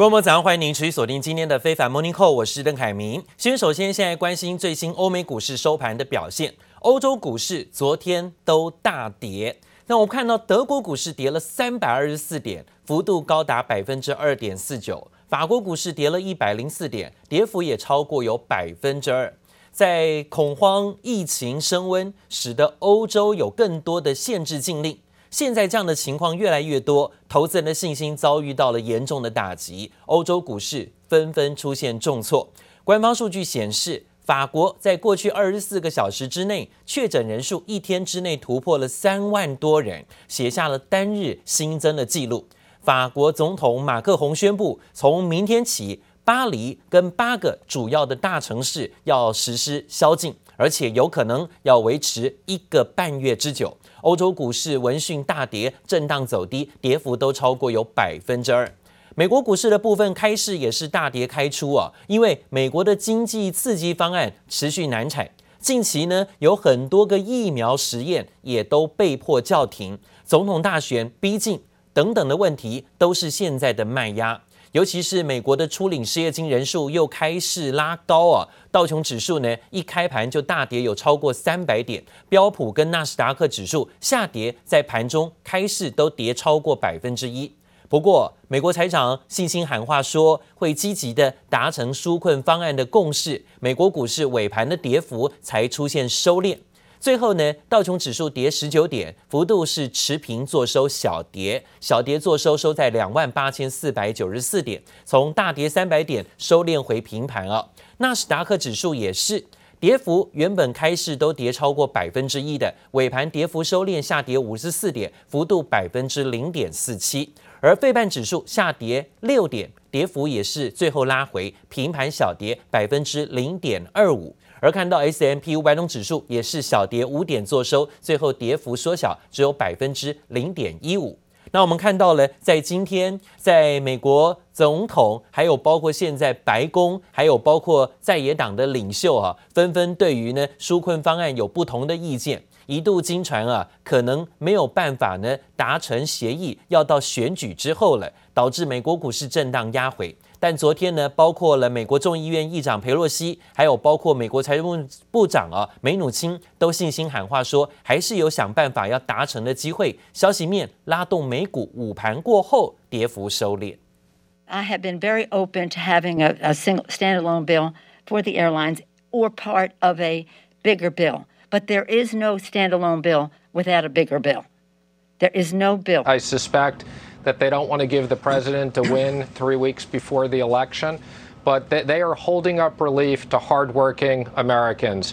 各位早上欢迎您持续锁定今天的非凡 Morning Call，我是邓凯明。先首先现在关心最新欧美股市收盘的表现，欧洲股市昨天都大跌。那我们看到德国股市跌了三百二十四点，幅度高达百分之二点四九；法国股市跌了一百零四点，跌幅也超过有百分之二。在恐慌、疫情升温，使得欧洲有更多的限制禁令。现在这样的情况越来越多，投资人的信心遭遇到了严重的打击，欧洲股市纷纷出现重挫。官方数据显示，法国在过去二十四个小时之内，确诊人数一天之内突破了三万多人，写下了单日新增的记录。法国总统马克宏宣布，从明天起，巴黎跟八个主要的大城市要实施宵禁，而且有可能要维持一个半月之久。欧洲股市闻讯大跌，震荡走低，跌幅都超过有百分之二。美国股市的部分开市也是大跌开出啊，因为美国的经济刺激方案持续难产，近期呢有很多个疫苗实验也都被迫叫停，总统大选逼近等等的问题都是现在的卖压。尤其是美国的初领失业金人数又开始拉高啊，道琼指数呢一开盘就大跌有超过三百点，标普跟纳斯达克指数下跌，在盘中开市都跌超过百分之一。不过，美国财长信心喊话说会积极的达成纾困方案的共识，美国股市尾盘的跌幅才出现收敛。最后呢，道琼指数跌十九点，幅度是持平做收，小跌，小跌做收，收在两万八千四百九十四点，从大跌三百点收敛回平盘啊。纳斯达克指数也是跌幅，原本开市都跌超过百分之一的，尾盘跌幅收敛，下跌五十四点，幅度百分之零点四七。而费半指数下跌六点，跌幅也是最后拉回平盘，小跌百分之零点二五。而看到 S M P 五百种指数也是小跌五点作收，最后跌幅缩小，只有百分之零点一五。那我们看到了，在今天，在美国总统，还有包括现在白宫，还有包括在野党的领袖啊，纷纷对于呢纾困方案有不同的意见，一度惊传啊，可能没有办法呢达成协议，要到选举之后了，导致美国股市震荡压回。但昨天呢，包括了美国众议院议长佩洛西，还有包括美国财政部部长啊梅努钦，都信心喊话说，还是有想办法要达成的机会。消息面拉动美股午盘过后跌幅收敛。I have been very open to having a, a single standalone bill for the airlines or part of a bigger bill, but there is no standalone bill without a bigger bill. There is no bill. I suspect. That they don't want to give the president a win three weeks before the election, but they are holding up relief to hardworking Americans.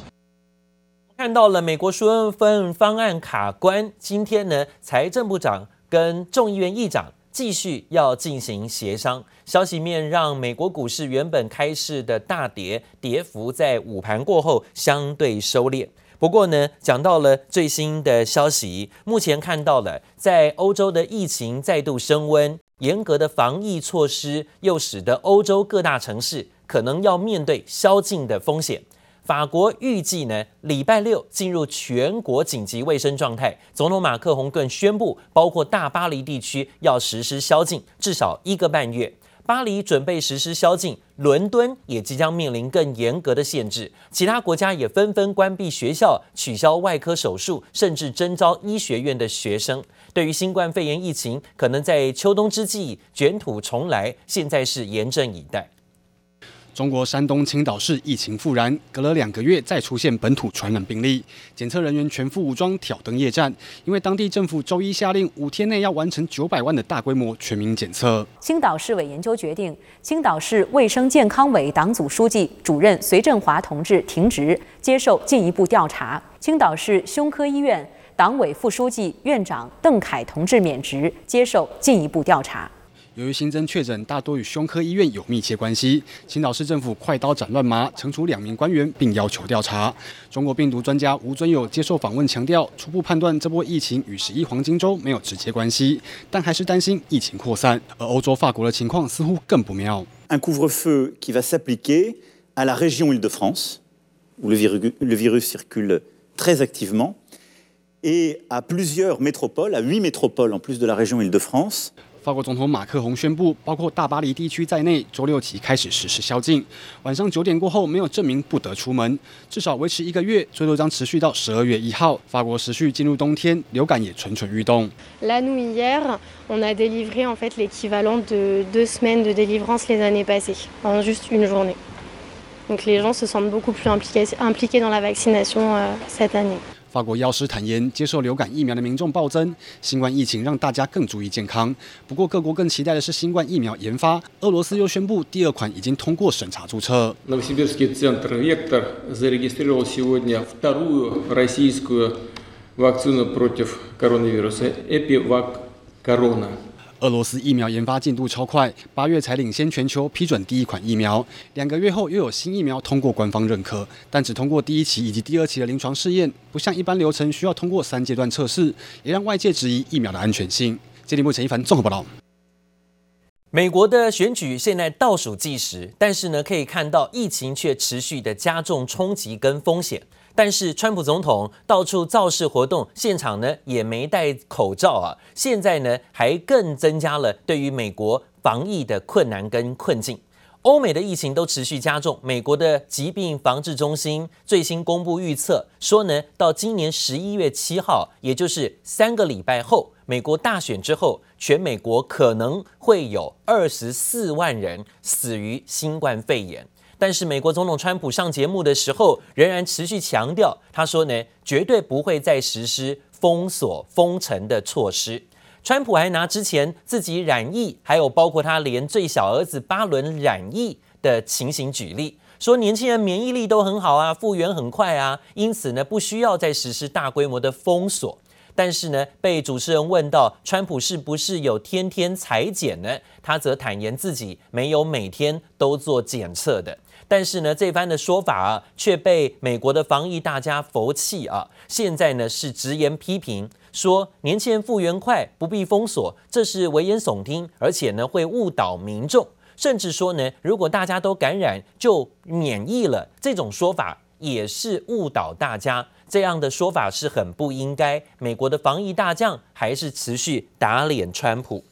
看到了美国纾困方案卡关，今天呢，财政部长跟众议院议长继续要进行协商。消息面让美国股市原本开市的大跌，跌幅在午盘过后相对收敛。不过呢，讲到了最新的消息，目前看到了在欧洲的疫情再度升温，严格的防疫措施又使得欧洲各大城市可能要面对宵禁的风险。法国预计呢，礼拜六进入全国紧急卫生状态，总统马克宏更宣布，包括大巴黎地区要实施宵禁，至少一个半月。巴黎准备实施宵禁，伦敦也即将面临更严格的限制。其他国家也纷纷关闭学校、取消外科手术，甚至征召医学院的学生。对于新冠肺炎疫情可能在秋冬之际卷土重来，现在是严阵以待。中国山东青岛市疫情复燃，隔了两个月再出现本土传染病例，检测人员全副武装挑灯夜战，因为当地政府周一下令五天内要完成九百万的大规模全民检测。青岛市委研究决定，青岛市卫生健康委党组书记、主任隋振华同志停职，接受进一步调查。青岛市胸科医院党委副书记、院长邓凯同志免职，接受进一步调查。由于新增确诊大多与胸科医院有密切关系，青岛市政府快刀斩乱麻，惩处两名官员，并要求调查。中国病毒专家吴尊友接受访问强调，初步判断这波疫情与十一黄金周没有直接关系，但还是担心疫情扩散。而欧洲法国的情况似乎更不妙。Un couvre-feu qui va s'appliquer à la région Île-de-France, où le virus, le virus circule très activement, et à plusieurs métropoles, à huit métropoles en plus de la région Île-de-France. 法国总统马克宏宣布，包括大巴黎地区在内，周六起开始实施宵禁。晚上九点过后没有证明不得出门，至少维持一个月，最多将持续到十二月一号。法国持续进入冬天，流感也蠢蠢欲动。法国药师坦言，接受流感疫苗的民众暴增，新冠疫情让大家更注意健康。不过，各国更期待的是新冠疫苗研发。俄罗斯又宣布，第二款已经通过审查注册。俄罗斯疫苗研发进度超快，八月才领先全球批准第一款疫苗，两个月后又有新疫苗通过官方认可，但只通过第一期以及第二期的临床试验，不像一般流程需要通过三阶段测试，也让外界质疑疫苗的安全性。接力目前一凡综合报道。美国的选举现在倒数计时，但是呢，可以看到疫情却持续的加重冲击跟风险。但是，川普总统到处造势活动，现场呢也没戴口罩啊。现在呢，还更增加了对于美国防疫的困难跟困境。欧美的疫情都持续加重，美国的疾病防治中心最新公布预测说呢，到今年十一月七号，也就是三个礼拜后，美国大选之后，全美国可能会有二十四万人死于新冠肺炎。但是美国总统川普上节目的时候，仍然持续强调，他说呢，绝对不会再实施封锁封城的措施。川普还拿之前自己染疫，还有包括他连最小儿子巴伦染疫的情形举例，说年轻人免疫力都很好啊，复原很快啊，因此呢，不需要再实施大规模的封锁。但是呢，被主持人问到川普是不是有天天裁检呢？他则坦言自己没有每天都做检测的。但是呢，这番的说法啊，却被美国的防疫大家佛气啊。现在呢，是直言批评，说年轻人复原快，不必封锁，这是危言耸听，而且呢，会误导民众。甚至说呢，如果大家都感染就免疫了，这种说法也是误导大家。这样的说法是很不应该。美国的防疫大将还是持续打脸川普。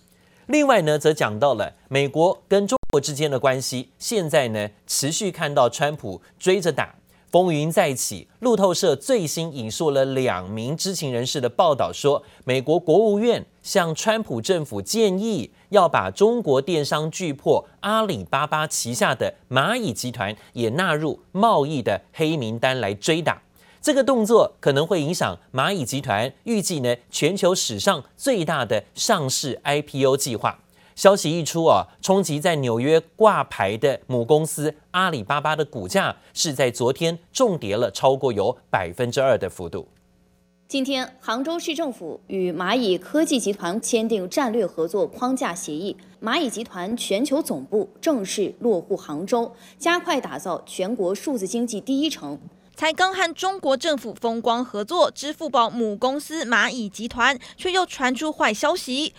另外呢，则讲到了美国跟中国之间的关系，现在呢持续看到川普追着打，风云再起。路透社最新引述了两名知情人士的报道说，美国国务院向川普政府建议，要把中国电商巨擘阿里巴巴旗下的蚂蚁集团也纳入贸易的黑名单来追打。这个动作可能会影响蚂蚁集团预计呢全球史上最大的上市 IPO 计划。消息一出啊，冲击在纽约挂牌的母公司阿里巴巴的股价是在昨天重跌了超过有百分之二的幅度。今天，杭州市政府与蚂蚁科技集团签订战略合作框架协议，蚂蚁集团全球总部正式落户杭州，加快打造全国数字经济第一城。才刚和中国政府风光合作，支付宝母公司蚂蚁集团却又传出坏消息。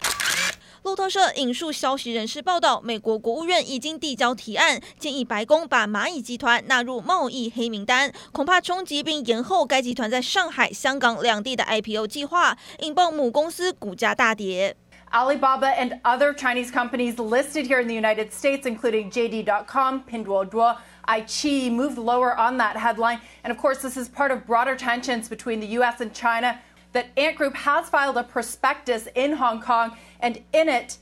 路透社引述消息人士报道，美国国务院已经递交提案，建议白宫把蚂蚁集团纳入贸易黑名单，恐怕冲击并延后该集团在上海、香港两地的 IPO 计划，引爆母公司股价大跌。Alibaba and other Chinese companies listed here in the United States, including JD.com, Pinduoduo, iQIYI moved lower on that headline. And of course, this is part of broader tensions between the U.S. and China. that Ant Group has filed a prospectus in Hong Kong, and in it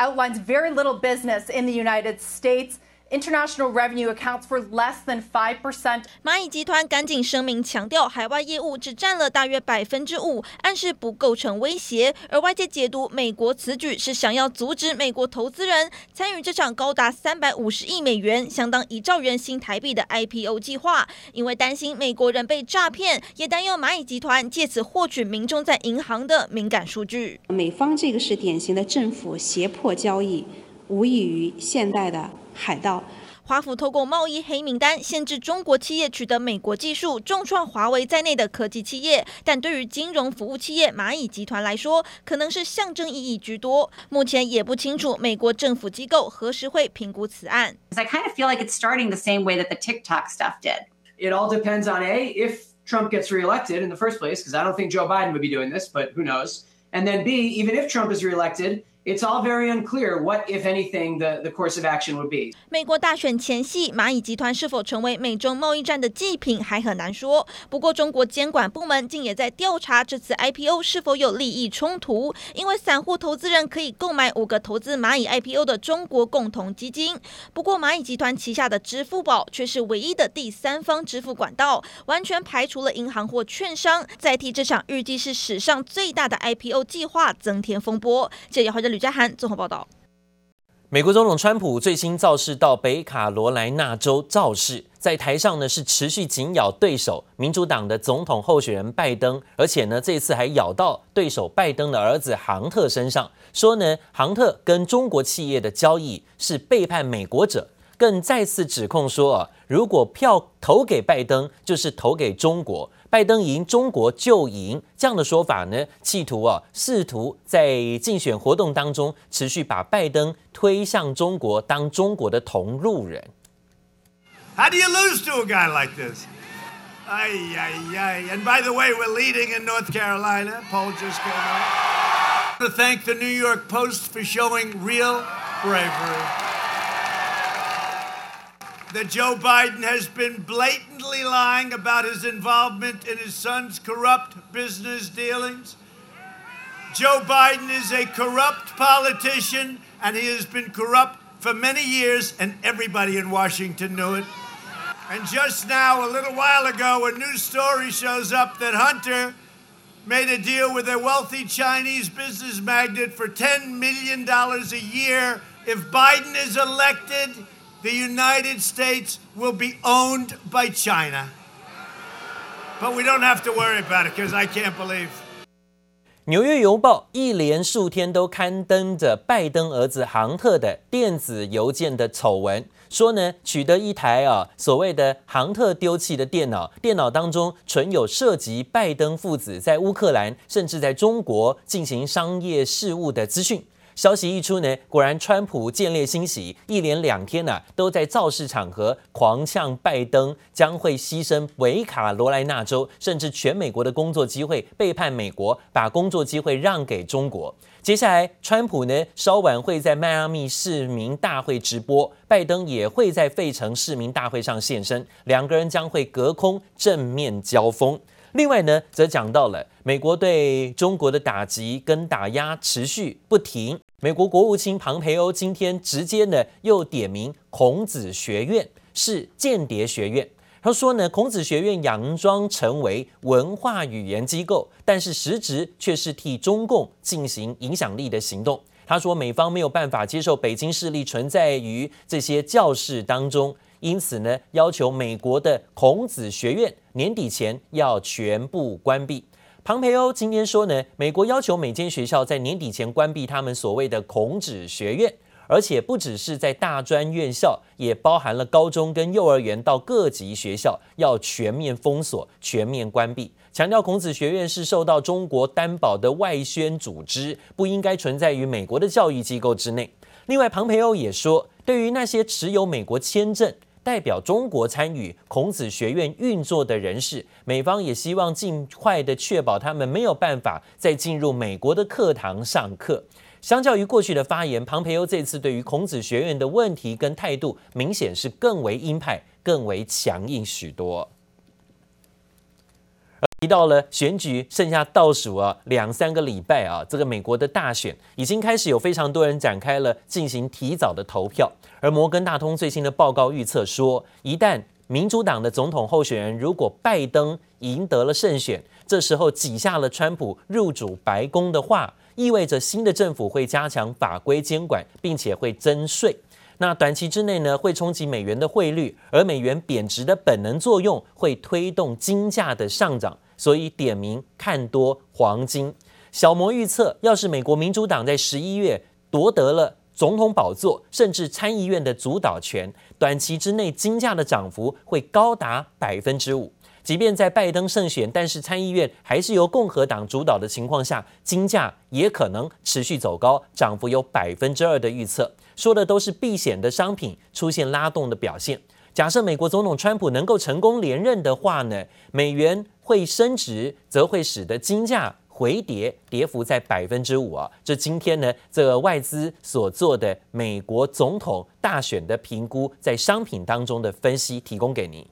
outlines very little business in the United States. International revenue accounts for less than five percent。蚂蚁集团赶紧声明强调，海外业务只占了大约百分之五，暗示不构成威胁。而外界解读，美国此举是想要阻止美国投资人参与这场高达三百五十亿美元、相当一兆元新台币的 IPO 计划，因为担心美国人被诈骗，也担忧蚂蚁集团借此获取民众在银行的敏感数据。美方这个是典型的政府胁迫交易，无异于现代的。海盗，华府透过贸易黑名单限制中国企业取得美国技术，重创华为在内的科技企业。但对于金融服务企业蚂蚁集团来说，可能是象征意义居多。目前也不清楚美国政府机构何时会评估此案。I kind of feel like it's starting the same way that the TikTok stuff did. It all depends on A, if Trump gets reelected in the first place, because I don't think Joe Biden would be doing this, but who knows? And then B, even if Trump is reelected. It's all very unclear what, if anything, the, the course of action would be. 美国大选前夕，蚂蚁集团是否成为美中贸易战的祭品还很难说。不过，中国监管部门竟也在调查这次 IPO 是否有利益冲突，因为散户投资人可以购买五个投资蚂蚁 IPO 的中国共同基金。不过，蚂蚁集团旗下的支付宝却是唯一的第三方支付管道，完全排除了银行或券商，再替这场预计是史上最大的 IPO 计划增添风波。这也或者。吕佳涵综合报道：美国总统川普最新造势到北卡罗来纳州造势，在台上呢是持续紧咬对手民主党的总统候选人拜登，而且呢这次还咬到对手拜登的儿子杭特身上，说呢杭特跟中国企业的交易是背叛美国者，更再次指控说啊，如果票投给拜登，就是投给中国。拜登赢，中国就赢，这样的说法呢，企图啊，试图在竞选活动当中持续把拜登推向中国，当中国的同路人。How do you lose to a guy like this? Ay, ay, ay. And by the way, we're leading in North Carolina. Poll just came out. To thank the New York Post for showing real bravery. That Joe Biden has been blatantly lying about his involvement in his son's corrupt business dealings. Joe Biden is a corrupt politician, and he has been corrupt for many years, and everybody in Washington knew it. And just now, a little while ago, a news story shows up that Hunter made a deal with a wealthy Chinese business magnate for $10 million a year. If Biden is elected, the United States will be owned by China. But we don't have to worry about it because I can't believe. 纽约邮报一连数天都刊登着拜登儿子杭特的电子邮件的丑闻，说呢，取得一台啊所谓的杭特丢弃的电脑，电脑当中存有涉及拜登父子在乌克兰甚至在中国进行商业事务的资讯。消息一出呢，果然川普见猎心喜，一连两天呢、都在造势场合狂呛拜登将会牺牲北卡罗来纳州，甚至全美国的工作机会，背叛美国，把工作机会让给中国。接下来，川普呢稍晚会在迈阿密市民大会直播，拜登也会在费城市民大会上现身，两个人将会隔空正面交锋。另外呢，则讲到了美国对中国的打击跟打压持续不停。美国国务卿庞培欧今天直接呢又点名孔子学院是间谍学院。他说呢，孔子学院佯装成为文化语言机构，但是实质却是替中共进行影响力的行动。他说，美方没有办法接受北京势力存在于这些教室当中。因此呢，要求美国的孔子学院年底前要全部关闭。庞培欧今天说呢，美国要求每间学校在年底前关闭他们所谓的孔子学院，而且不只是在大专院校，也包含了高中跟幼儿园到各级学校要全面封锁、全面关闭。强调孔子学院是受到中国担保的外宣组织，不应该存在于美国的教育机构之内。另外，庞培欧也说，对于那些持有美国签证，代表中国参与孔子学院运作的人士，美方也希望尽快的确保他们没有办法再进入美国的课堂上课。相较于过去的发言，庞培欧这次对于孔子学院的问题跟态度，明显是更为鹰派、更为强硬许多。提到了选举剩下倒数啊两三个礼拜啊，这个美国的大选已经开始有非常多人展开了进行提早的投票。而摩根大通最新的报告预测说，一旦民主党的总统候选人如果拜登赢得了胜选，这时候挤下了川普入主白宫的话，意味着新的政府会加强法规监管，并且会征税。那短期之内呢，会冲击美元的汇率，而美元贬值的本能作用会推动金价的上涨。所以点名看多黄金，小摩预测，要是美国民主党在十一月夺得了总统宝座，甚至参议院的主导权，短期之内金价的涨幅会高达百分之五。即便在拜登胜选，但是参议院还是由共和党主导的情况下，金价也可能持续走高，涨幅有百分之二的预测。说的都是避险的商品出现拉动的表现。假设美国总统川普能够成功连任的话呢，美元会升值，则会使得金价回跌，跌幅在百分之五啊。这今天呢，这个外资所做的美国总统大选的评估，在商品当中的分析，提供给您。